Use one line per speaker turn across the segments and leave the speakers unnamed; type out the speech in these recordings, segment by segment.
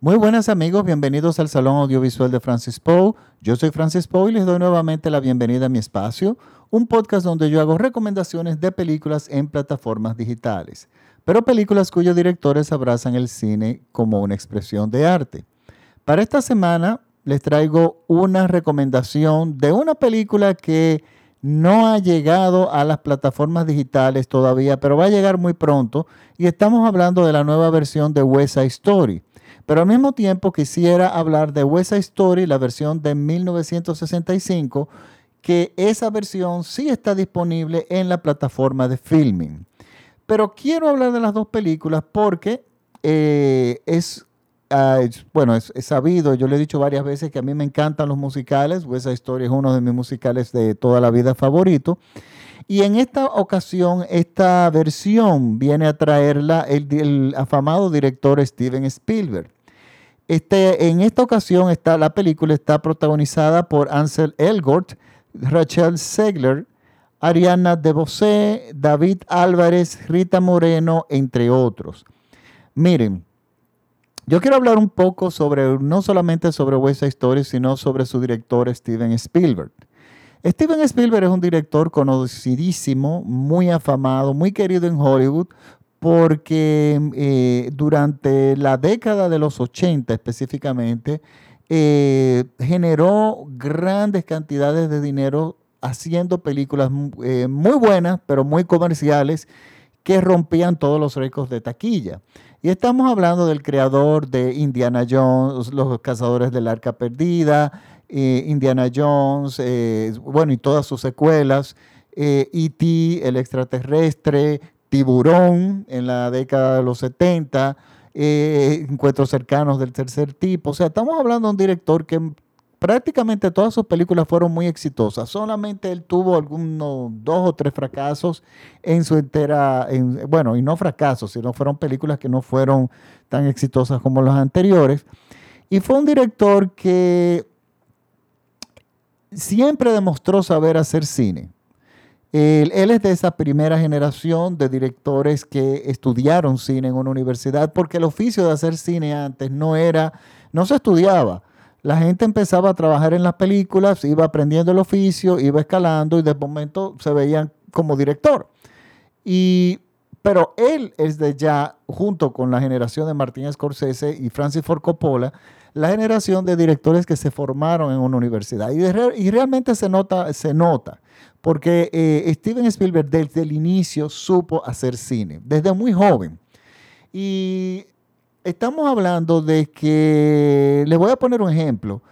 Muy buenas amigos, bienvenidos al Salón Audiovisual de Francis Poe. Yo soy Francis Poe y les doy nuevamente la bienvenida a mi espacio, un podcast donde yo hago recomendaciones de películas en plataformas digitales, pero películas cuyos directores abrazan el cine como una expresión de arte. Para esta semana les traigo una recomendación de una película que no ha llegado a las plataformas digitales todavía, pero va a llegar muy pronto. Y estamos hablando de la nueva versión de West Story. Pero al mismo tiempo quisiera hablar de West Story, la versión de 1965, que esa versión sí está disponible en la plataforma de filming. Pero quiero hablar de las dos películas porque eh, es Ah, bueno, es, sabido, yo le he dicho varias veces que a mí me encantan los musicales, esa historia es uno de mis musicales de toda la vida favorito. Y en esta ocasión, esta versión viene a traerla el, afamado director Steven Spielberg. Este, en esta ocasión, está, la película está protagonizada por Ansel Elgort, Rachel Segler, Ariana DeBose, David Álvarez, Rita Moreno, entre otros. Miren, yo quiero hablar un poco sobre, no solamente sobre West Side sino sobre su director Steven Spielberg. Steven Spielberg es un director conocidísimo, muy afamado, muy querido en Hollywood, porque eh, durante la década de los 80 específicamente, eh, generó grandes cantidades de dinero haciendo películas eh, muy buenas, pero muy comerciales, que rompían todos los récords de taquilla. Y estamos hablando del creador de Indiana Jones, Los Cazadores del Arca Perdida, Indiana Jones, bueno, y todas sus secuelas, E.T., e El Extraterrestre, Tiburón en la década de los 70, Encuentros Cercanos del Tercer Tipo. O sea, estamos hablando de un director que prácticamente todas sus películas fueron muy exitosas. Solamente él tuvo algunos dos o tres fracasos en su entera, bueno, y no fracasos, sino fueron películas que no fueron tan exitosas como las anteriores. Y fue un director que siempre demostró saber hacer cine. Él, es de esa primera generación de directores que estudiaron cine en una universidad, porque el oficio de hacer cine antes no era, no se estudiaba la gente empezaba a trabajar en las películas, iba aprendiendo el oficio, iba escalando y de momento se veían como director. Y, pero él es de ya, junto con la generación de Martín Scorsese y Francis Ford Coppola, la generación de directores que se formaron en una universidad. Y, y realmente se nota, se nota porque eh, Steven Spielberg desde el inicio supo hacer cine, desde muy joven. Y estamos hablando de que, les voy a poner un ejemplo.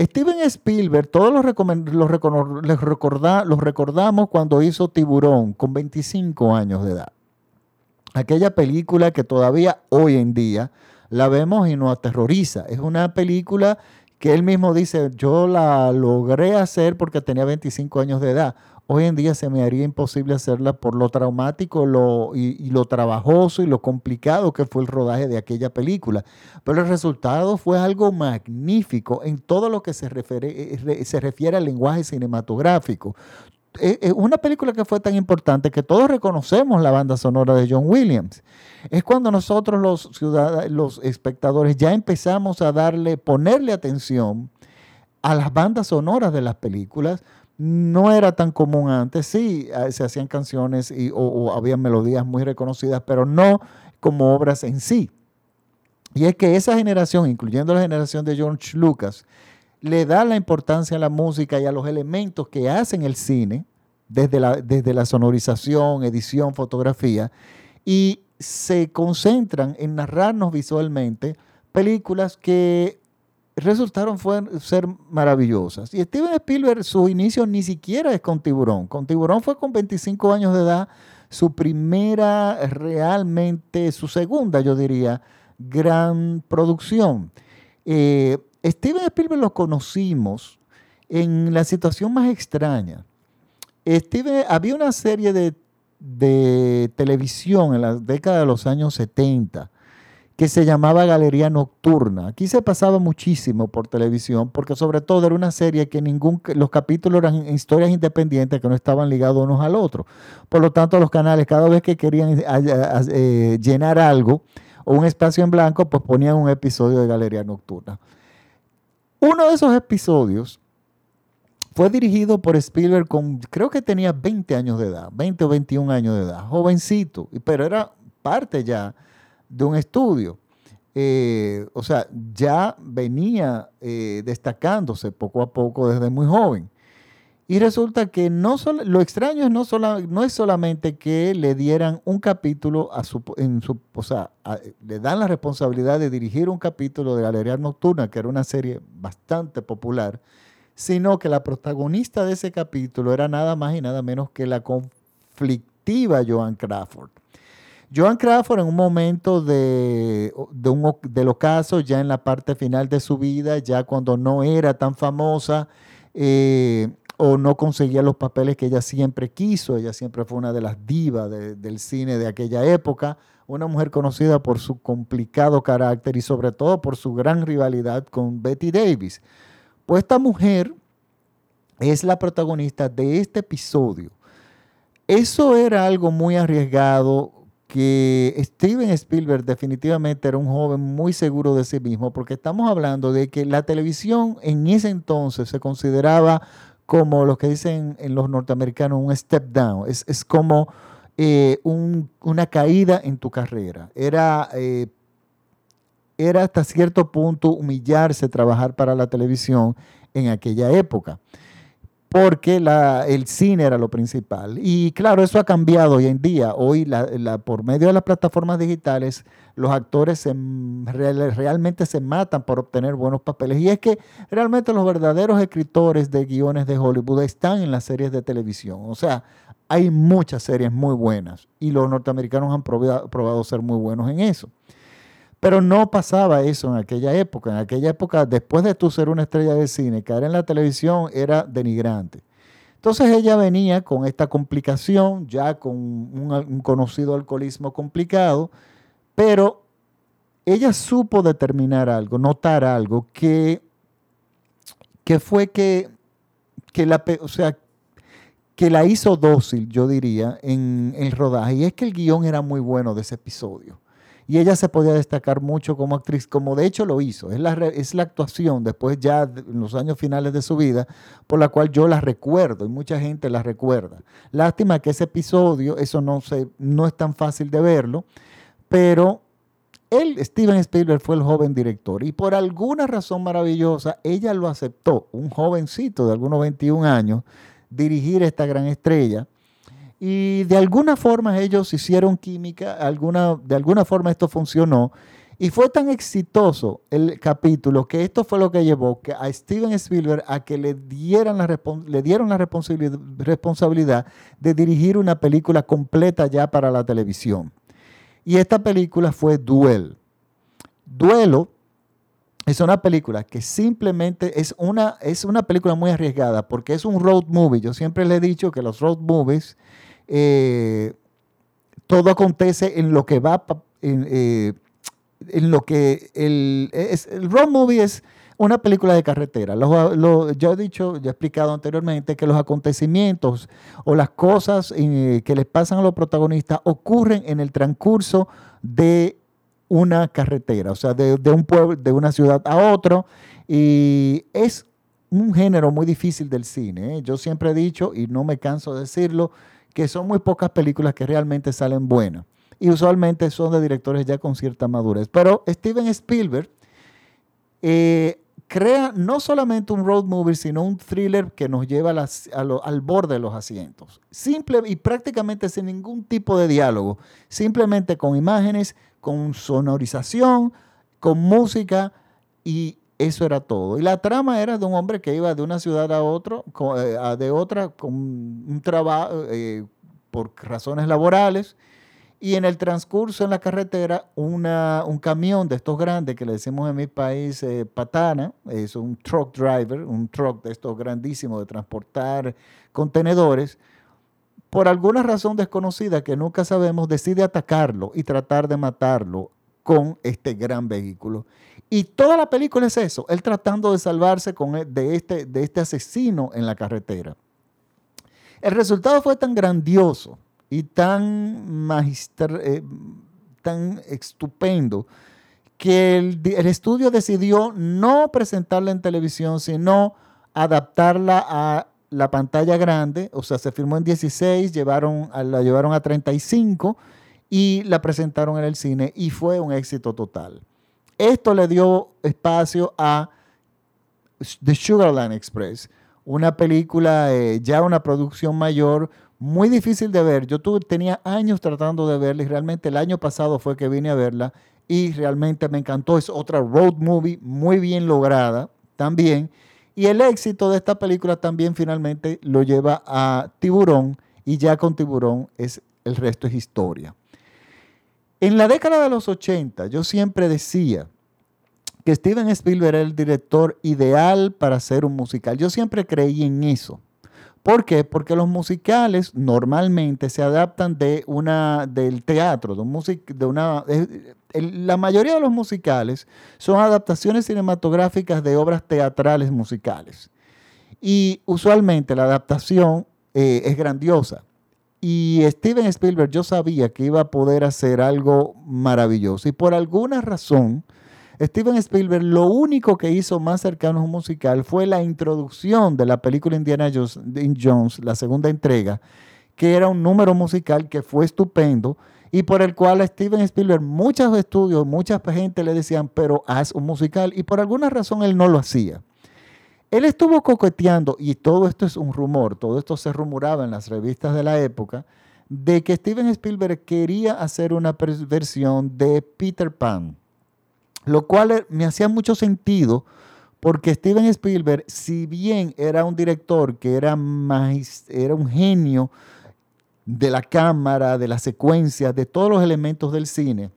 Steven Spielberg, todos los, los recordamos cuando hizo Tiburón con 25 años de edad. Aquella película que todavía hoy en día la vemos y nos aterroriza. Es una película que él mismo dice, yo la logré hacer porque tenía 25 años de edad. Hoy en día se me haría imposible hacerla por lo traumático lo, y, lo trabajoso y lo complicado que fue el rodaje de aquella película. Pero el resultado fue algo magnífico en todo lo que se eh, se refiere al lenguaje cinematográfico. Eh, eh, una película que fue tan importante que todos reconocemos la banda sonora de John Williams. Es cuando nosotros los ciudadanos, los espectadores ya empezamos a darle, ponerle atención a las bandas sonoras de las películas, no era tan común antes. Sí, eh, se hacían canciones y, o, había melodías muy reconocidas, pero no como obras en sí. Y es que esa generación, incluyendo la generación de George Lucas, le da la importancia a la música y a los elementos que hacen el cine, desde la, desde la sonorización, edición, fotografía, y se concentran en narrarnos visualmente películas que resultaron ser maravillosas. Y Steven Spielberg, su inicio ni siquiera es con Tiburón. Con Tiburón fue con 25 años de edad, su primera, realmente, su segunda, yo diría, gran producción. Eh, Steven Spielberg lo conocimos en la situación más extraña. Steven, había una serie de, televisión en la década de los años 70 que se llamaba Galería Nocturna. Aquí se pasaba muchísimo por televisión, porque sobre todo era una serie que ningún, los capítulos eran historias independientes que no estaban ligados unos al otro. Por lo tanto, los canales, cada vez que querían eh, llenar algo, o un espacio en blanco, pues ponían un episodio de Galería Nocturna. Uno de esos episodios fue dirigido por Spielberg con, creo que tenía 20 años de edad, 20 o 21 años de edad, jovencito, pero era parte ya de un estudio. Eh, o sea, ya venía eh, destacándose poco a poco desde muy joven. Y resulta que no lo extraño es no, no es solamente que le dieran un capítulo a su, o sea, le dan la responsabilidad de dirigir un capítulo de Galería Nocturna, que era una serie bastante popular, sino que la protagonista de ese capítulo era nada más y nada menos que la conflictiva Joan Crawford. Joan Crawford en un momento de, de un, del ocaso, ya en la parte final de su vida, ya cuando no era tan famosa eh, o no conseguía los papeles que ella siempre quiso, ella siempre fue una de las divas del cine de aquella época, una mujer conocida por su complicado carácter y sobre todo por su gran rivalidad con Betty Davis. Pues esta mujer es la protagonista de este episodio. Eso era algo muy arriesgado que Steven Spielberg definitivamente era un joven muy seguro de sí mismo, porque estamos hablando de que la televisión en ese entonces se consideraba como lo que dicen en los norteamericanos un step down, es, como eh, una caída en tu carrera. Era, eh, era hasta cierto punto humillarse trabajar para la televisión en aquella época porque el cine era lo principal. Y claro, eso ha cambiado hoy en día. Hoy, por medio de las plataformas digitales, los actores realmente se matan por obtener buenos papeles. Y es que realmente los verdaderos escritores de guiones de Hollywood están en las series de televisión. O sea, hay muchas series muy buenas y los norteamericanos han probado ser muy buenos en eso. Pero no pasaba eso en aquella época. En aquella época, después de tú ser una estrella de cine, caer en la televisión era denigrante. Entonces ella venía con esta complicación, ya con un, conocido alcoholismo complicado, pero ella supo determinar algo, notar algo, que, que fue que, que, la, o sea, que la hizo dócil, yo diría, en el rodaje. Y es que el guion era muy bueno de ese episodio y ella se podía destacar mucho como actriz, como de hecho lo hizo. Es la, es la actuación después ya en los años finales de su vida por la cual yo la recuerdo y mucha gente la recuerda. Lástima que ese episodio, eso no, se, no es tan fácil de verlo, pero él, Steven Spielberg, fue el joven director y por alguna razón maravillosa ella lo aceptó, un jovencito de algunos 21 años, dirigir esta gran estrella y de alguna forma ellos hicieron química, alguna, de alguna forma esto funcionó. Y fue tan exitoso el capítulo que esto fue lo que llevó a Steven Spielberg a que le, dieran la, le dieron la responsabilidad de dirigir una película completa ya para la televisión. Y esta película fue Duel. Duelo es una película que simplemente es una, es una película muy arriesgada porque es un road movie. Yo siempre le he dicho que los road movies eh, todo acontece en lo que va, en, eh, lo que el, el road movie es una película de carretera. yo he dicho, ya he explicado anteriormente que los acontecimientos o las cosas eh, que les pasan a los protagonistas ocurren en el transcurso de una carretera, o sea, de, de, un pueblo, de una ciudad a otro. Y es un género muy difícil del cine. Yo siempre he dicho, y no me canso de decirlo, que son muy pocas películas que realmente salen buenas. Y usualmente son de directores ya con cierta madurez. Pero Steven Spielberg eh, crea no solamente un road movie, sino un thriller que nos lleva al borde de los asientos. Simple y prácticamente sin ningún tipo de diálogo. Simplemente con imágenes, con sonorización, con música y eso era todo. Y la trama era de un hombre que iba de una ciudad a, otro, eh, de otra con un trabajo eh, por razones laborales. Y en el transcurso en la carretera, una, un camión de estos grandes que le decimos en mi país eh, patana, es un truck driver, un truck de estos grandísimos de transportar contenedores, por alguna razón desconocida que nunca sabemos, decide atacarlo y tratar de matarlo con este gran vehículo. Y toda la película es eso, él tratando de salvarse con, e, de, este, de este asesino en la carretera. El resultado fue tan grandioso y tan eh, tan estupendo que el, estudio decidió no presentarla en televisión, sino adaptarla a la pantalla grande, o sea, se filmó en 16, llevaron, la llevaron a 35 y la presentaron en el cine y fue un éxito total. Esto le dio espacio a The Sugarland Express, una película, eh, ya una producción mayor, muy difícil de ver. Yo tuve, tenía años tratando de verla y realmente el año pasado fue que vine a verla y realmente me encantó. Es otra road movie muy bien lograda también. Y el éxito de esta película también finalmente lo lleva a Tiburón y ya con Tiburón es, el resto es historia. En la década de los 80 yo siempre decía que Steven Spielberg era el director ideal para hacer un musical. Yo siempre creí en eso. ¿Por qué? Porque los musicales normalmente se adaptan de una, del teatro, de, de una... la mayoría de los musicales son adaptaciones cinematográficas de obras teatrales musicales. Y usualmente la adaptación eh, es grandiosa. Y Steven Spielberg yo sabía que iba a poder hacer algo maravilloso. Y por alguna razón, Steven Spielberg lo único que hizo más cercano a un musical fue la introducción de la película Indiana Jones, la segunda entrega, que era un número musical que fue estupendo y por el cual a Steven Spielberg muchos estudios, mucha gente le decían, pero haz un musical y por alguna razón él no lo hacía. Él estuvo coqueteando, y todo esto es un rumor, todo esto se rumoraba en las revistas de la época, de que Steven Spielberg quería hacer una versión de Peter Pan lo cual eh, me hacía mucho sentido porque Steven Spielberg, si bien era un director que era, era un genio de la cámara, de la secuencia, de todos los elementos del cine,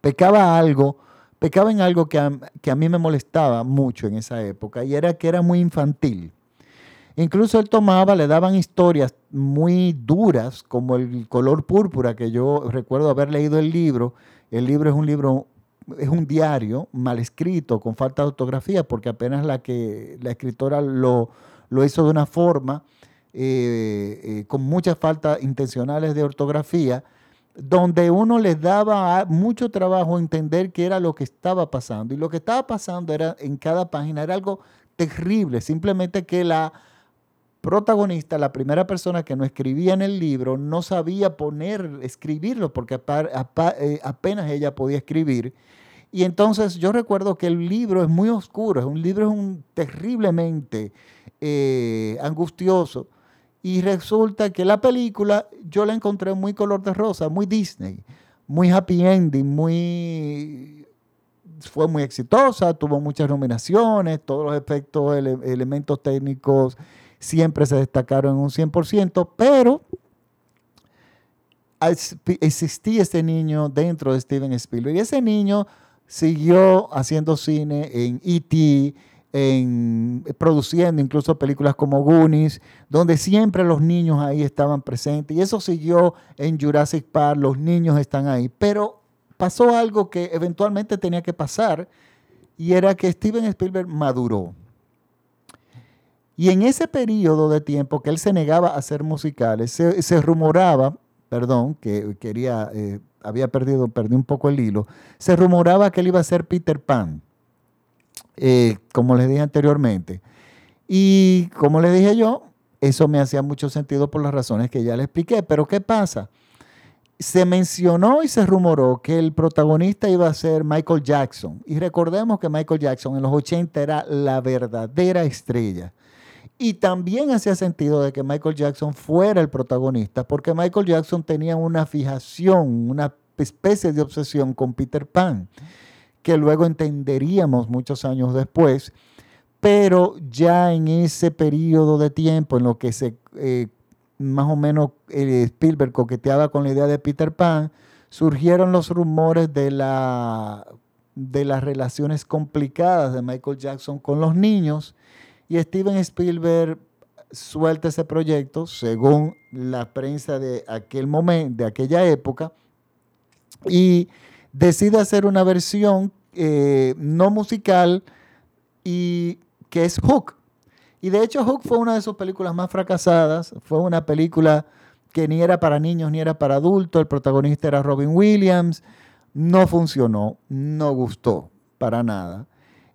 pecaba algo, pecaba en algo que a, que a mí me molestaba mucho en esa época y era que era muy infantil. Incluso él tomaba, le daban historias muy duras, como el color púrpura, que yo recuerdo haber leído el libro. El libro es un libro es un diario mal escrito, con falta de ortografía, porque apenas la que la escritora lo, lo hizo de una forma eh, eh, con muchas faltas intencionales de ortografía, donde uno les daba mucho trabajo entender qué era lo que estaba pasando. Y lo que estaba pasando era en cada página era algo terrible, simplemente que la protagonista, la primera persona que no escribía en el libro, no sabía poner, escribirlo, porque eh, apenas ella podía escribir. Y entonces yo recuerdo que el libro es muy oscuro, es un libro es un, terriblemente eh, angustioso. Y resulta que la película yo la encontré muy color de rosa, muy Disney, muy happy ending, muy fue muy exitosa, tuvo muchas nominaciones, todos los efectos, elementos técnicos siempre se destacaron en un 100%, pero existía este niño dentro de Steven Spielberg y ese niño siguió haciendo cine en E.T., en, produciendo incluso películas como Goonies, donde siempre los niños ahí estaban presentes. Y eso siguió en Jurassic Park, los niños están ahí. Pero pasó algo que eventualmente tenía que pasar, y era que Steven Spielberg maduró. Y en ese periodo de tiempo que él se negaba a hacer musicales, se, rumoraba, perdón, que quería, eh, había perdido, perdí un poco el hilo, se rumoraba que él iba a ser Peter Pan, eh, como les dije anteriormente. Y como les dije yo, eso me hacía mucho sentido por las razones que ya le expliqué. Pero ¿qué pasa? Se mencionó y se rumoró que el protagonista iba a ser Michael Jackson. Y recordemos que Michael Jackson en los 80 era la verdadera estrella. Y también hacía sentido de que Michael Jackson fuera el protagonista, porque Michael Jackson tenía una fijación, una especie de obsesión con Peter Pan, que luego entenderíamos muchos años después, pero ya en ese periodo de tiempo en lo que se eh, más o menos eh, Spielberg coqueteaba con la idea de Peter Pan, surgieron los rumores de, la, de las relaciones complicadas de Michael Jackson con los niños y Steven Spielberg suelta ese proyecto, según la prensa de aquel momento, de aquella época, y decide hacer una versión eh, no musical y que es Hook. Y de hecho Hook fue una de sus películas más fracasadas, fue una película que ni era para niños ni era para adultos, el protagonista era Robin Williams, no funcionó, no gustó para nada.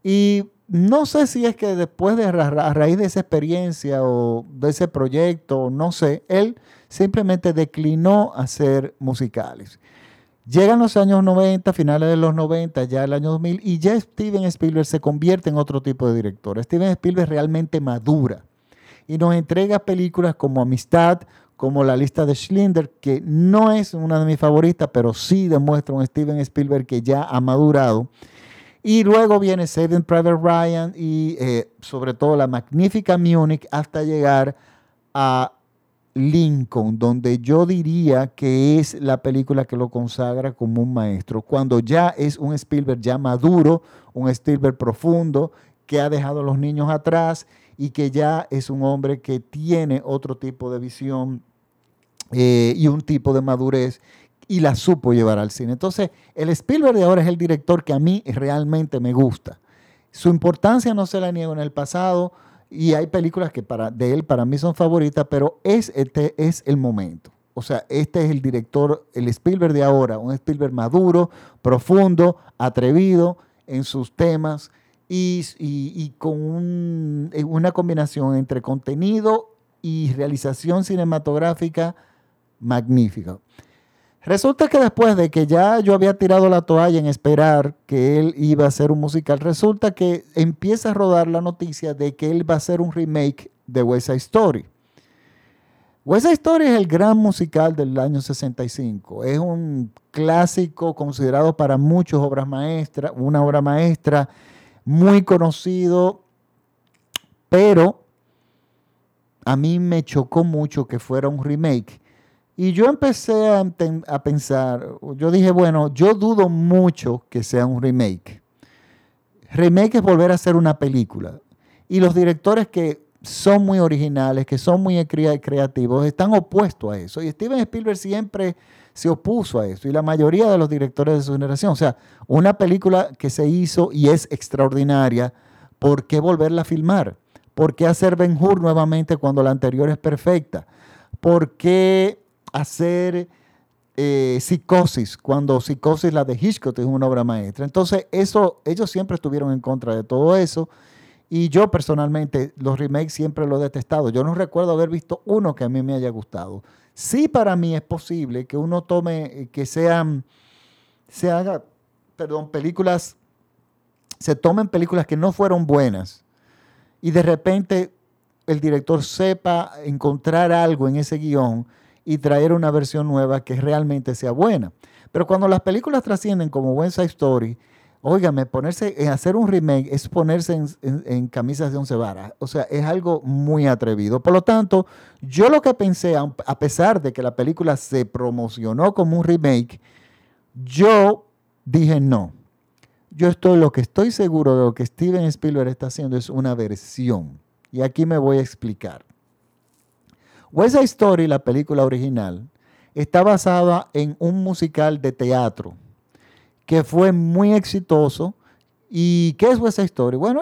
Y no sé si es que después de a raíz de esa experiencia o de ese proyecto, no sé, él simplemente declinó hacer musicales. Llegan los años 90, finales de los 90, ya el año 2000, y ya Steven Spielberg se convierte en otro tipo de director. Steven Spielberg realmente madura y nos entrega películas como Amistad, como La lista de Schindler, que no es una de mis favoritas, pero sí demuestra un Steven Spielberg que ya ha madurado. Y luego viene Saving Private Ryan y eh, sobre todo la magnífica Munich hasta llegar a Lincoln, donde yo diría que es la película que lo consagra como un maestro, cuando ya es un Spielberg ya maduro, un Spielberg profundo, que ha dejado a los niños atrás y que ya es un hombre que tiene otro tipo de visión eh, y un tipo de madurez y la supo llevar al cine. Entonces, el Spielberg de ahora es el director que a mí realmente me gusta. Su importancia no se la niego en el pasado y hay películas que para, de él para mí son favoritas, pero es, este es el momento. O sea, este es el director, el Spielberg de ahora, un Spielberg maduro, profundo, atrevido en sus temas y, con una combinación entre contenido y realización cinematográfica magnífica. Resulta que después de que ya yo había tirado la toalla en esperar que él iba a hacer un musical, resulta que empieza a rodar la noticia de que él va a hacer un remake de West Side Story. West Side Story es el gran musical del año 65. Es un clásico considerado para muchos obras maestras, una obra maestra muy conocido, pero a mí me chocó mucho que fuera un remake y yo empecé a, pensar, yo dije, bueno, yo dudo mucho que sea un remake. Remake es volver a hacer una película. Y los directores que son muy originales, que son muy creativos, están opuestos a eso. Y Steven Spielberg siempre se opuso a eso. Y la mayoría de los directores de su generación. O sea, una película que se hizo y es extraordinaria, ¿por qué volverla a filmar? ¿Por qué hacer Ben Hur nuevamente cuando la anterior es perfecta? ¿Por qué hacer eh, psicosis, cuando psicosis, la de Hitchcock, es una obra maestra. Entonces, eso, ellos siempre estuvieron en contra de todo eso. Y yo personalmente los remakes siempre los he detestado. Yo no recuerdo haber visto uno que a mí me haya gustado. Sí para mí es posible que uno tome, eh, que sean, se haga, perdón, películas, se tomen películas que no fueron buenas y de repente el director sepa encontrar algo en ese guion y traer una versión nueva que realmente sea buena. Pero cuando las películas trascienden como West Side Story, óigame, ponerse en hacer un remake es ponerse en, camisas de once varas. O sea, es algo muy atrevido. Por lo tanto, yo lo que pensé, a pesar de que la película se promocionó como un remake, yo dije no. Yo estoy, lo que estoy seguro de lo que Steven Spielberg está haciendo es una versión. Y aquí me voy a explicar. West Side Story, la película original, está basada en un musical de teatro que fue muy exitoso. ¿Y qué es West Side Story? Bueno,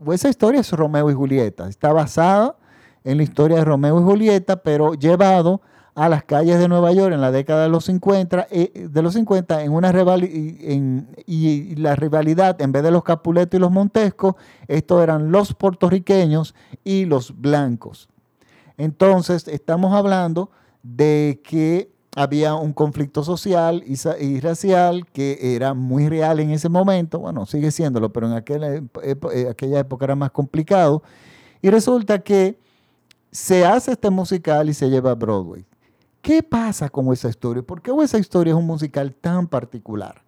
West Side Story es Romeo y Julieta. Está basada en la historia de Romeo y Julieta, pero llevado a las calles de Nueva York en la década de los 50, eh, de los 50 en una y la rivalidad, en vez de los Capuletos y los Montescos, estos eran los puertorriqueños y los blancos. Entonces, estamos hablando de que había un conflicto social y, racial que era muy real en ese momento, bueno, sigue siéndolo, pero en eh, aquella época era más complicado. Y resulta que se hace este musical y se lleva a Broadway. ¿Qué pasa con esa historia? ¿Por qué esa historia es un musical tan particular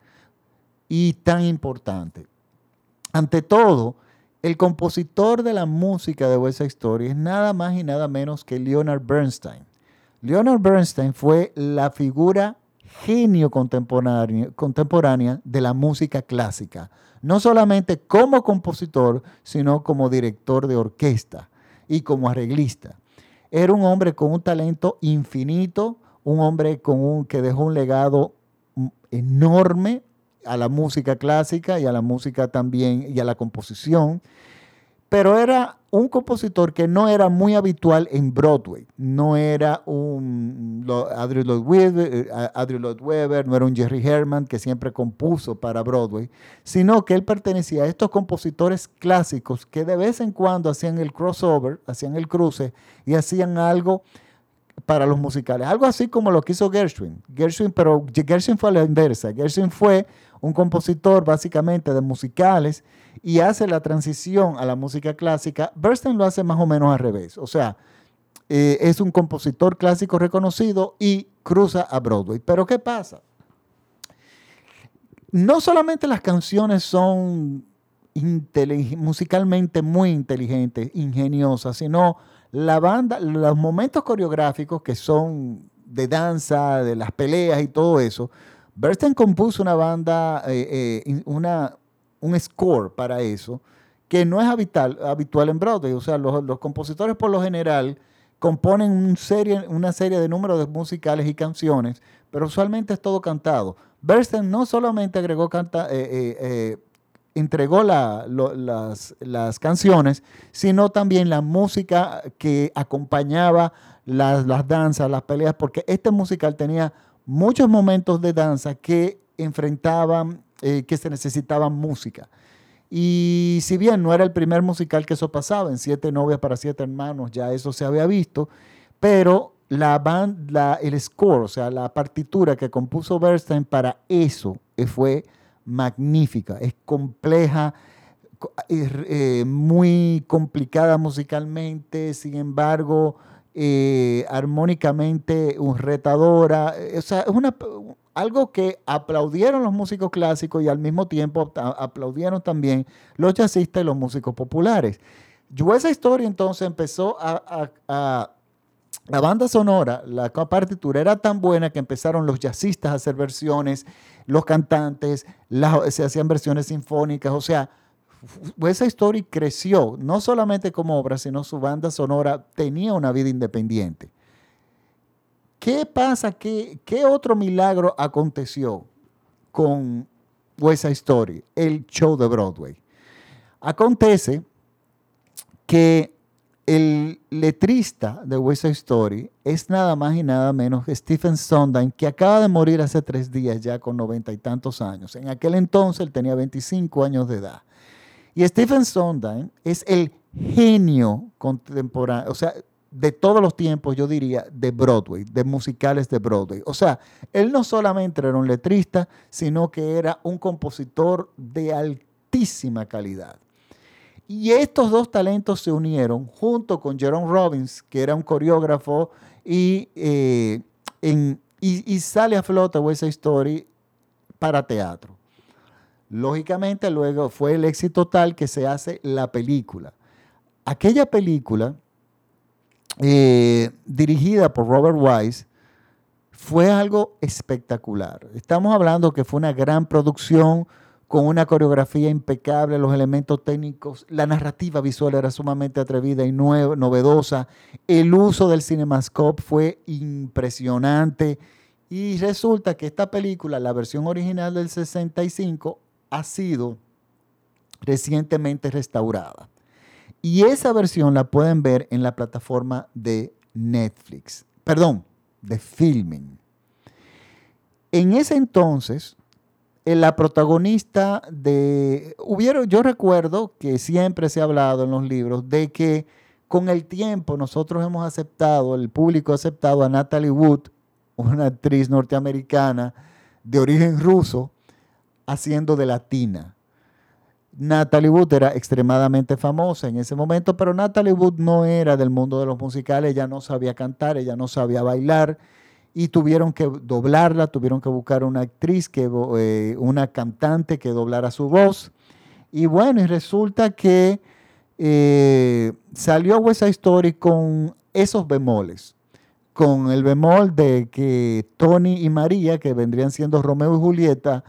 y tan importante? Ante todo, el compositor de la música de West Side es nada más y nada menos que Leonard Bernstein. Leonard Bernstein fue la figura genio contemporánea, de la música clásica, no solamente como compositor, sino como director de orquesta y como arreglista. Era un hombre con un talento infinito, un hombre con un, que dejó un legado enorme a la música clásica y a la música también y a la composición. pero era un compositor que no era muy habitual en Broadway. No era un Adrian Lloyd Webber, eh, Lloyd Webber, no era un Jerry Herman que siempre compuso para Broadway, sino que él pertenecía a estos compositores clásicos que de vez en cuando hacían el crossover, hacían el cruce y hacían algo para los musicales. Algo así como lo que hizo Gershwin. Gershwin, pero Gershwin fue a la inversa. Gershwin fue un compositor básicamente de musicales y hace la transición a la música clásica. Bernstein lo hace más o menos al revés. O sea, eh, es un compositor clásico reconocido y cruza a Broadway. Pero ¿qué pasa? No solamente las canciones son musicalmente muy inteligentes, ingeniosas, sino la banda, los momentos coreográficos que son de danza, de las peleas y todo eso, Bernstein compuso una banda, eh, eh, una, un score para eso, que no es habitual, habitual en Broadway. O sea, los, compositores por lo general componen un serie, una serie de números de musicales y canciones, pero usualmente es todo cantado. Bernstein no solamente agregó canta, eh, entregó las, las, canciones, sino también la música que acompañaba las, las danzas, las peleas, porque este musical tenía muchos momentos de danza que enfrentaban, eh, que se necesitaban música. Y si bien no era el primer musical que eso pasaba, en Siete novias para siete hermanos ya eso se había visto, pero la band, la, el score, o sea, la partitura que compuso Bernstein para eso eh, fue magnífica, es compleja, es, eh, muy complicada musicalmente, sin embargo, eh, armónicamente un retadora. Eh, o sea, es una, algo que aplaudieron los músicos clásicos y al mismo tiempo aplaudieron también los jazzistas y los músicos populares. Yo esa historia entonces empezó a la banda sonora, la partitura era tan buena que empezaron los jazzistas a hacer versiones, los cantantes se hacían versiones sinfónicas, o sea, esa historia creció, no solamente como obra, sino su banda sonora tenía una vida independiente. ¿Qué pasa? ¿Qué, qué otro milagro aconteció con esa historia? El show de Broadway. Acontece que el letrista de West Side Story es nada más y nada menos que Stephen Sondheim, que acaba de morir hace tres días ya con noventa y tantos años. En aquel entonces él tenía 25 años de edad. Y Stephen Sondheim es el genio contemporáneo, o sea, de todos los tiempos, yo diría, de Broadway, de musicales de Broadway. O sea, él no solamente era un letrista, sino que era un compositor de altísima calidad. Y estos dos talentos se unieron junto con Jerome Robbins, que era un coreógrafo, y, eh, y, sale a flote West Story para teatro. Lógicamente, luego fue el éxito tal que se hace la película. Aquella película, eh, dirigida por Robert Wise, fue algo espectacular. Estamos hablando que fue una gran producción con una coreografía impecable, los elementos técnicos, la narrativa visual era sumamente atrevida y novedosa, el uso del cinemascope fue impresionante y resulta que esta película, la versión original del 65, ha sido recientemente restaurada. Y esa versión la pueden ver en la plataforma de Netflix, perdón, de Filming. En ese entonces, la protagonista de... Hubieron, yo recuerdo que siempre se ha hablado en los libros de que con el tiempo nosotros hemos aceptado, el público ha aceptado a Natalie Wood, una actriz norteamericana de origen ruso, haciendo de latina. Natalie Wood era extremadamente famosa en ese momento, pero Natalie Wood no era del mundo de los musicales, ella no sabía cantar, ella no sabía bailar, y tuvieron que doblarla, tuvieron que buscar una actriz, que, eh, una cantante que doblara su voz. Y bueno, y resulta que eh, salió West Side Story con esos bemoles, con el bemol de que Tony y María, que vendrían siendo Romeo y Julieta,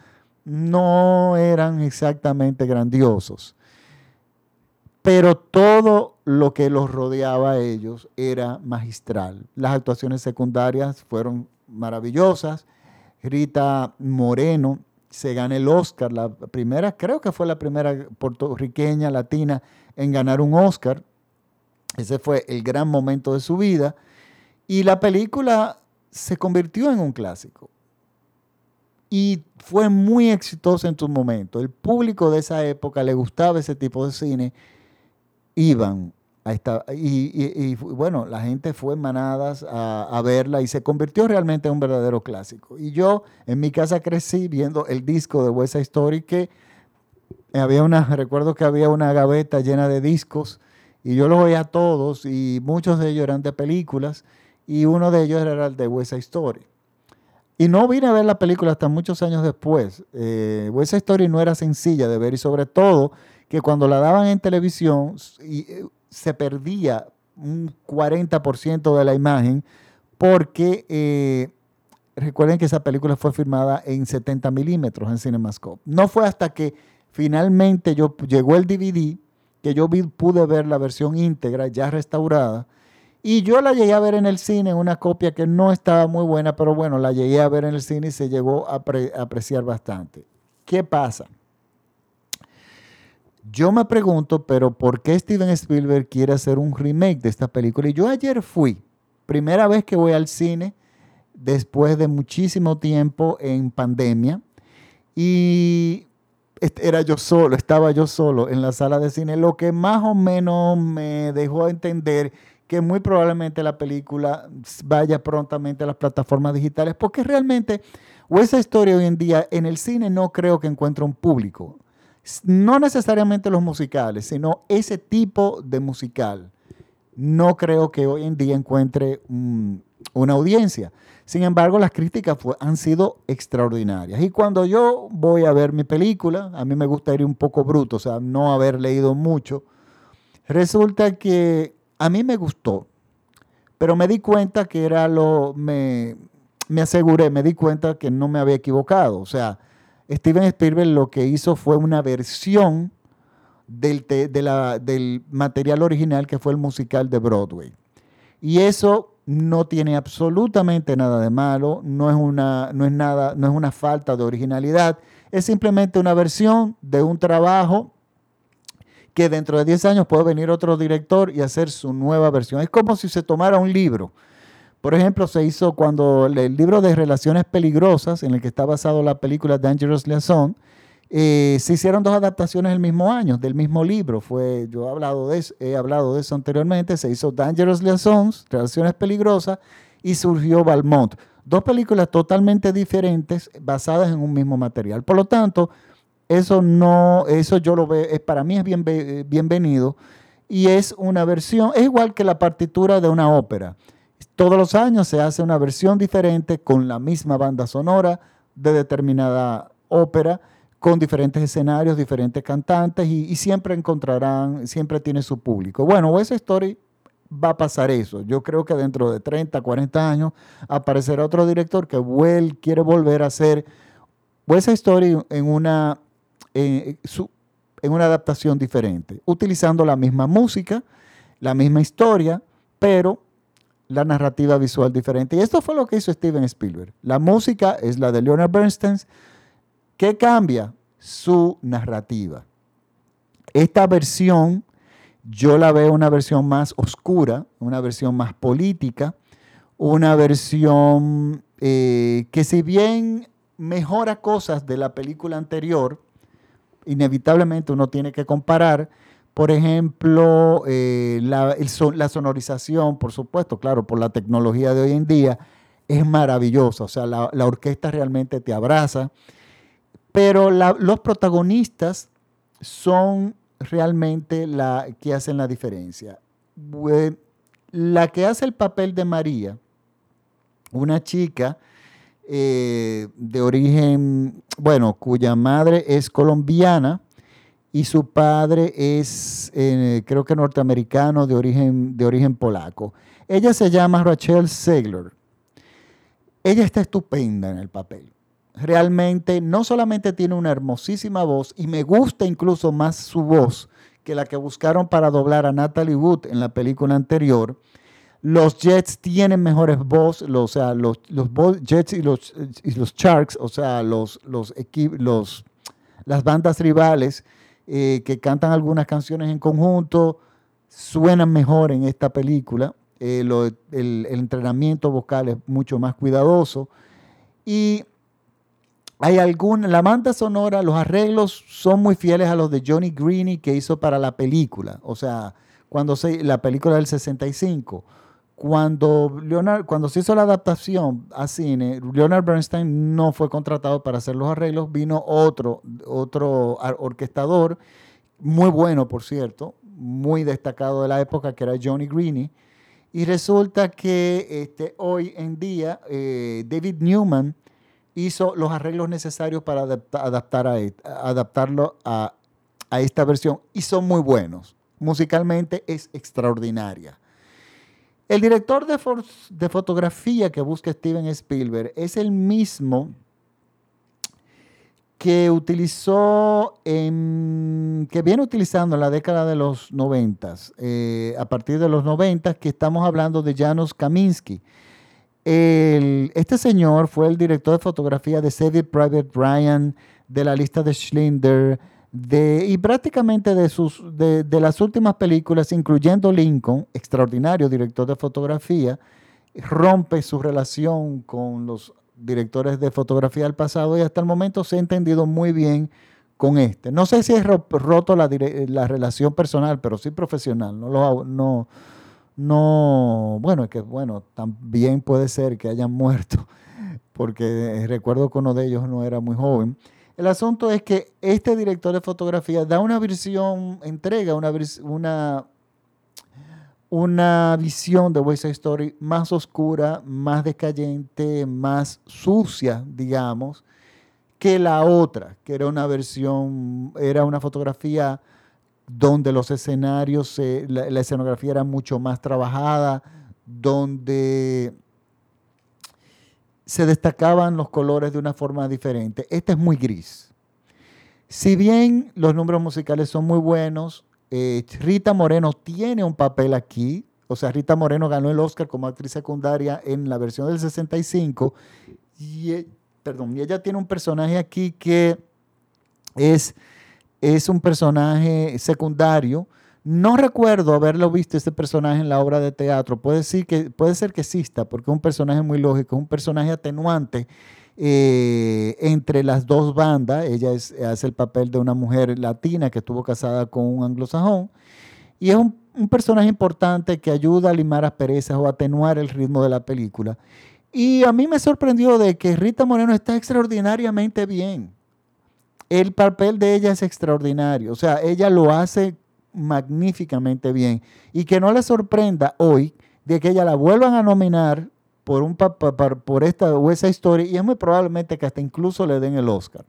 no eran exactamente grandiosos. Pero todo lo que los rodeaba a ellos era magistral. Las actuaciones secundarias fueron maravillosas. Rita Moreno se gana el Oscar, la primera, creo que fue la primera puertorriqueña latina en ganar un Oscar. Ese fue el gran momento de su vida. Y la película se convirtió en un clásico. Y fue muy exitosa en su momento. El público de esa época le gustaba ese tipo de cine. Iban y, bueno, la gente fue manadas a, verla y se convirtió realmente en un verdadero clásico. Y yo en mi casa crecí viendo el disco de West Side Story que había una, recuerdo que había una gaveta llena de discos y yo los veía todos y muchos de ellos eran de películas y uno de ellos era el de West Side Story. Y no vine a ver la película hasta muchos años después. Eh, West Story no era sencilla de ver y sobre todo que cuando la daban en televisión, eh, se perdía un 40% de la imagen porque eh, recuerden que esa película fue filmada en 70 milímetros en CinemaScope. No fue hasta que finalmente yo, llegó el DVD que yo pude ver la versión íntegra ya restaurada y yo la llegué a ver en el cine, una copia que no estaba muy buena, pero bueno, la llegué a ver en el cine y se llegó a apreciar bastante. ¿Qué pasa? Yo me pregunto, pero ¿por qué Steven Spielberg quiere hacer un remake de esta película? Y yo ayer fui, primera vez que voy al cine después de muchísimo tiempo en pandemia y era yo solo, estaba yo solo en la sala de cine, lo que más o menos me dejó entender que muy probablemente la película vaya prontamente a las plataformas digitales, porque realmente, o esa historia hoy en día en el cine no creo que encuentre un público no necesariamente los musicales, sino ese tipo de musical. No creo que hoy en día encuentre una audiencia. Sin embargo, las críticas han sido extraordinarias. Y cuando yo voy a ver mi película, a mí me gusta ir un poco bruto, o sea, no haber leído mucho, resulta que a mí me gustó, pero me di cuenta que era lo, me, me aseguré, me di cuenta que no me había equivocado. O sea, Steven Spielberg lo que hizo fue una versión del, del material original que fue el musical de Broadway. Y eso no tiene absolutamente nada de malo, no es una, no es nada, no es una falta de originalidad, es simplemente una versión de un trabajo que dentro de 10 años puede venir otro director y hacer su nueva versión. Es como si se tomara un libro por ejemplo, se hizo cuando el libro de Relaciones Peligrosas, en el que está basado la película Dangerous Liaison, eh, se hicieron dos adaptaciones el mismo año, del mismo libro. Fue, yo he hablado, de eso, anteriormente. Se hizo Dangerous Liaisons, Relaciones Peligrosas, y surgió Valmont. Dos películas totalmente diferentes, basadas en un mismo material. Por lo tanto, eso no, eso yo lo veo, para mí es bien, bienvenido. Y es una versión, es igual que la partitura de una ópera. Todos los años se hace una versión diferente con la misma banda sonora de determinada ópera, con diferentes escenarios, diferentes cantantes y, siempre encontrarán, siempre tiene su público. Bueno, West Story va a pasar eso. Yo creo que dentro de 30, 40 años aparecerá otro director que quiere volver a hacer West Story en una, en una adaptación diferente, utilizando la misma música, la misma historia, pero la narrativa visual diferente. Y esto fue lo que hizo Steven Spielberg. La música es la de Leonard Bernstein. ¿Qué cambia? Su narrativa. Esta versión, yo la veo una versión más oscura, una versión más política, una versión eh, que si bien mejora cosas de la película anterior, inevitablemente uno tiene que comparar, por ejemplo, eh, la, sonorización, por supuesto, claro, por la tecnología de hoy en día, es maravillosa. O sea, la, orquesta realmente te abraza. Pero los protagonistas son realmente la que hacen la diferencia. La que hace el papel de María, una chica eh, de origen, bueno, cuya madre es colombiana, y su padre es, eh, creo que norteamericano de origen, de origen polaco. Ella se llama Rachel Segler. Ella está estupenda en el papel. Realmente no solamente tiene una hermosísima voz, y me gusta incluso más su voz que la que buscaron para doblar a Natalie Wood en la película anterior. Los Jets tienen mejores voz, o sea, los, los Jets y los, y los Sharks, o sea, los, los, los las bandas rivales eh, que cantan algunas canciones en conjunto, suenan mejor en esta película. Eh, el, entrenamiento vocal es mucho más cuidadoso. Y hay alguna, la banda sonora, los arreglos son muy fieles a los de Johnny Greene que hizo para la película. O sea, cuando se, la película del 65. Cuando, Leonard, cuando se hizo la adaptación a cine, Leonard Bernstein no fue contratado para hacer los arreglos, vino otro, otro orquestador, muy bueno, por cierto, muy destacado de la época, que era Johnny Greene. Y resulta que este, hoy en día eh, David Newman hizo los arreglos necesarios para adaptar a, adaptarlo a, a esta versión y son muy buenos. Musicalmente es extraordinaria. El director de, fotografía que busca Steven Spielberg es el mismo que utilizó, que viene utilizando en la década de los 90, eh, a partir de los 90, que estamos hablando de Janusz Kaminski. este señor fue el director de fotografía de Saving Private Ryan, de la lista de Schindler, y prácticamente de, sus, de, las últimas películas, incluyendo Lincoln, extraordinario director de fotografía, rompe su relación con los directores de fotografía del pasado y hasta el momento se ha entendido muy bien con este. No sé si es roto la, la relación personal, pero sí profesional. No, lo, no, no, bueno, es que bueno, también puede ser que hayan muerto, porque recuerdo que uno de ellos no era muy joven. El asunto es que este director de fotografía da una visión, entrega una, una, una visión de West Side Story más oscura, más decayente, más sucia, digamos, que la otra, que era una versión, era una fotografía donde los escenarios, la, la escenografía era mucho más trabajada, donde se destacaban los colores de una forma diferente. Este es muy gris. Si bien los números musicales son muy buenos, eh, Rita Moreno tiene un papel aquí. O sea, Rita Moreno ganó el Oscar como actriz secundaria en la versión del 65. Y, e, perdón, y ella tiene un personaje aquí que es, es un personaje secundario no recuerdo haberlo visto este personaje en la obra de teatro. Puede, decir que, puede ser que exista, porque es un personaje muy lógico, es un personaje atenuante eh, entre las dos bandas. Ella hace el papel de una mujer latina que estuvo casada con un anglosajón. Y es un, un personaje importante que ayuda a limar asperezas o atenuar el ritmo de la película. Y a mí me sorprendió de que Rita Moreno está extraordinariamente bien. El papel de ella es extraordinario. O sea, ella lo hace magníficamente bien. Y que no le sorprenda hoy de que ella la vuelvan a nominar por, un, por esta o esa historia y es muy probablemente que hasta incluso le den el Oscar.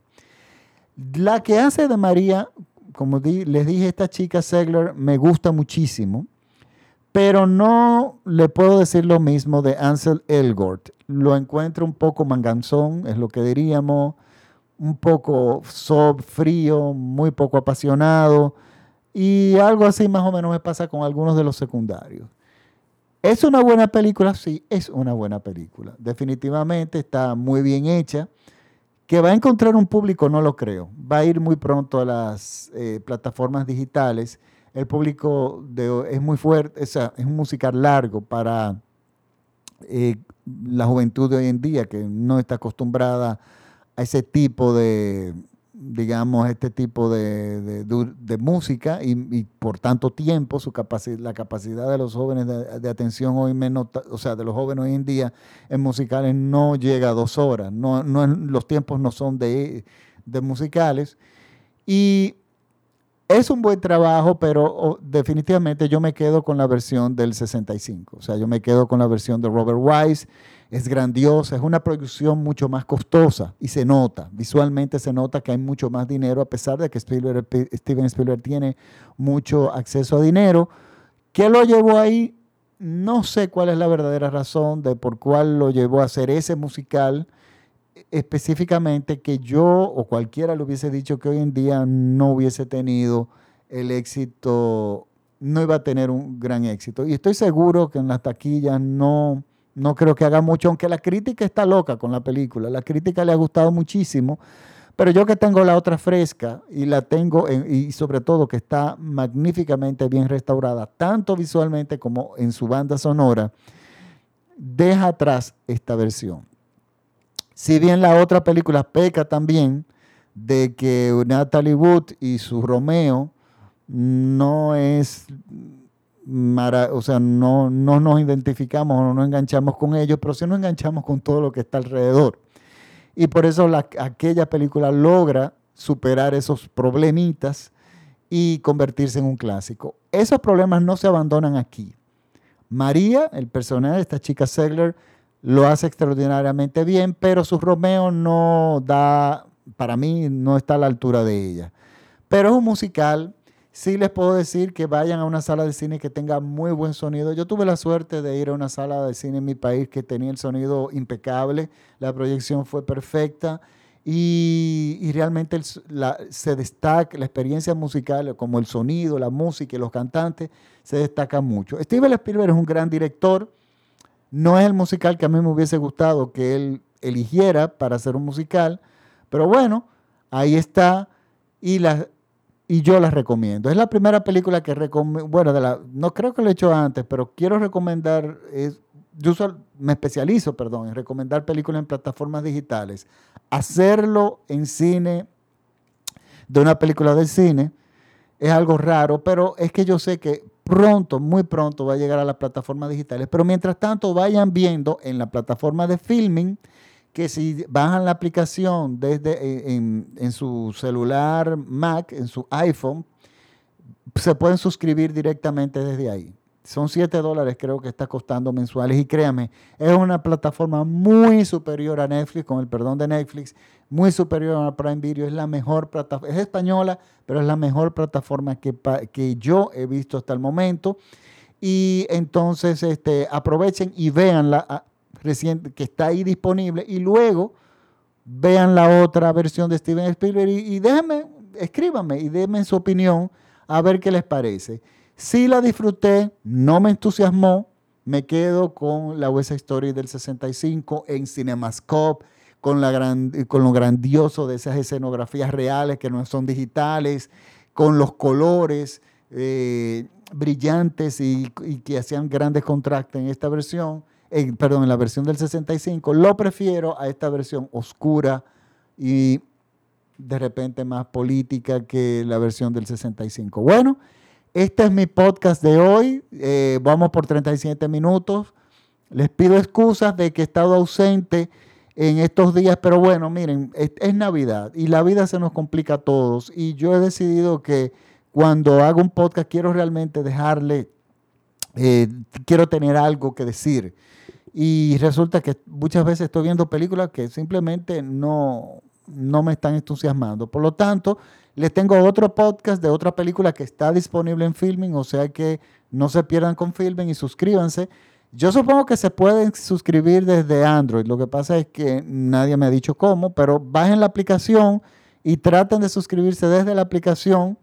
La que hace de María, como les dije, esta chica Segler me gusta muchísimo, pero no le puedo decir lo mismo de Ansel Elgort. Lo encuentro un poco manganzón, es lo que diríamos, un poco sob, frío, muy poco apasionado y algo así más o menos me pasa con algunos de los secundarios. ¿Es una buena película? Sí, es una buena película. Definitivamente está muy bien hecha. Que va a encontrar un público, no lo creo. Va a ir muy pronto a las eh, plataformas digitales. El público es muy fuerte, es un musical largo para eh, la juventud de hoy en día que no está acostumbrada a ese tipo de, digamos, este tipo de, música y, por tanto tiempo, su capacidad, la capacidad de los jóvenes de, atención hoy menos, o sea, de los jóvenes hoy en día en musicales no llega a dos horas, no, no, los tiempos no son de, musicales. Y es un buen trabajo, pero definitivamente yo me quedo con la versión del 65, o sea, yo me quedo con la versión de Robert Wise es grandiosa, es una producción mucho más costosa y se nota, visualmente se nota que hay mucho más dinero a pesar de que Steven Spielberg tiene mucho acceso a dinero. ¿Qué lo llevó ahí? No sé cuál es la verdadera razón de por cuál lo llevó a hacer ese musical específicamente que yo o cualquiera le hubiese dicho que hoy en día no hubiese tenido el éxito no iba a tener un gran éxito. Y estoy seguro que en las taquillas no, no creo que haga mucho, aunque la crítica está loca con la película. La crítica le ha gustado muchísimo. Pero yo que tengo la otra fresca y la tengo, y sobre todo que está magníficamente bien restaurada, tanto visualmente como en su banda sonora, deja atrás esta versión. Si bien la otra película peca también de que Natalie Wood y su Romeo no es, o sea, no, no nos identificamos o no nos enganchamos con ellos, pero sí nos enganchamos con todo lo que está alrededor. Y por eso aquella película logra superar esos problemitas y convertirse en un clásico. Esos problemas no se abandonan aquí. María, el personaje de esta chica Segler, lo hace extraordinariamente bien, pero su Romeo no da, para mí, no está a la altura de ella. Pero es un musical Sí les puedo decir que vayan a una sala de cine que tenga muy buen sonido. Yo tuve la suerte de ir a una sala de cine en mi país que tenía el sonido impecable, la proyección fue perfecta y, realmente se destaca la experiencia musical, como el sonido, la música y los cantantes, se destaca mucho. Steven Spielberg es un gran director, no es el musical que a mí me hubiese gustado que él eligiera para hacer un musical, pero bueno, ahí está. Y y yo la recomiendo. Es la primera película que recomiendo, bueno, de la, no creo que lo he hecho antes, pero quiero recomendar, es, yo me especializo, perdón, en recomendar películas en plataformas digitales. Hacerlo en cine, de una película del cine, es algo raro, pero es que yo sé que pronto, muy pronto va a llegar a las plataformas digitales, pero mientras tanto vayan viendo en la plataforma de filming, que si bajan la aplicación desde eh, en, su celular Mac, en su iPhone, se pueden suscribir directamente desde ahí. Son 7 dólares creo que está costando mensuales y créame, es una plataforma muy superior a Netflix, con el perdón de Netflix, muy superior a Prime Video, es la mejor plataforma, es española, pero es la mejor plataforma que, que yo he visto hasta el momento. Y entonces este, aprovechen y véanla reciente que está ahí disponible y luego vean la otra versión de Steven Spielberg y, déjenme, escríbanme y denme su opinión a ver qué les parece. Si la disfruté, no me entusiasmó, me quedo con la West Story del 65 en Cinemascope, con, la gran, con lo grandioso de esas escenografías reales que no son digitales, con los colores eh, brillantes y, y, que hacían grandes contrastes en esta versión perdón, en la versión del 65, lo prefiero a esta versión oscura y de repente más política que la versión del 65. Bueno, este es mi podcast de hoy. Eh, vamos por 37 minutos. Les pido excusas de que he estado ausente en estos días, pero bueno, miren, es, Navidad y la vida se nos complica a todos y yo he decidido que cuando hago un podcast quiero realmente dejarle, eh, quiero tener algo que decir. Y resulta que muchas veces estoy viendo películas que simplemente no, no me están entusiasmando. Por lo tanto, les tengo otro podcast de otra película que está disponible en Filming, o sea que no se pierdan con Filming y suscríbanse. Yo supongo que se pueden suscribir desde Android. Lo que pasa es que nadie me ha dicho cómo, pero bajen la aplicación y traten de suscribirse desde la aplicación.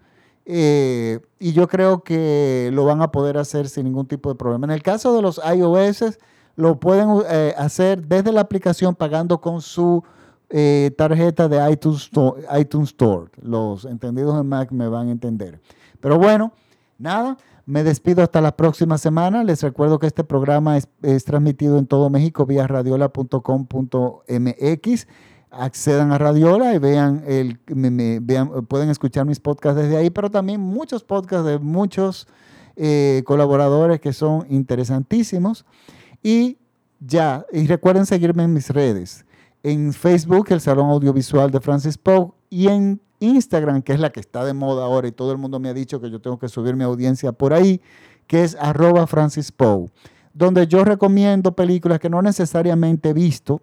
Eh, y yo creo que lo van a poder hacer sin ningún tipo de problema. En el caso de los iOS, lo pueden eh, hacer desde la aplicación pagando con su eh, tarjeta de iTunes Store, iTunes Store. Los entendidos en Mac me van a entender. Pero bueno, nada, me despido hasta la próxima semana. Les recuerdo que este programa es, transmitido en todo México vía radiola.com.mx. Accedan a Radiola y vean, el, pueden escuchar mis podcasts desde ahí, pero también muchos podcasts de muchos eh, colaboradores que son interesantísimos. Y ya, y recuerden seguirme en mis redes. En Facebook, el Salón Audiovisual de Francis Poe, y en Instagram, que es la que está de moda ahora y todo el mundo me ha dicho que yo tengo que subir mi audiencia por ahí, que es arroba Francis Poe, donde yo recomiendo películas que no necesariamente he visto,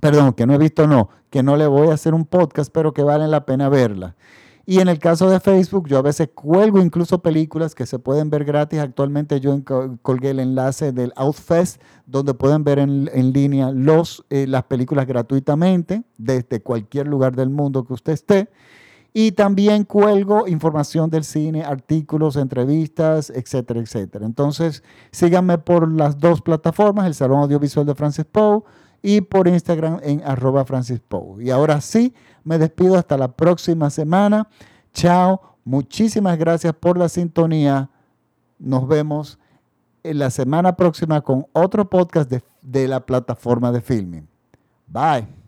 perdón, que no he visto, no, que no le voy a hacer un podcast, pero que valen la pena verla. Y en el caso de Facebook, yo a veces cuelgo incluso películas que se pueden ver gratis. Actualmente yo colgué el enlace del Outfest, donde pueden ver en, línea los, eh, las películas gratuitamente desde cualquier lugar del mundo que usted esté. Y también cuelgo información del cine, artículos, entrevistas, etcétera, etcétera. Entonces, síganme por las dos plataformas, el Salón Audiovisual de Francis Poe y por Instagram en arroba Francis. Y ahora sí, me despido hasta la próxima semana. Chao, muchísimas gracias por la sintonía. Nos vemos en la semana próxima con otro podcast de, de la plataforma de filming. Bye.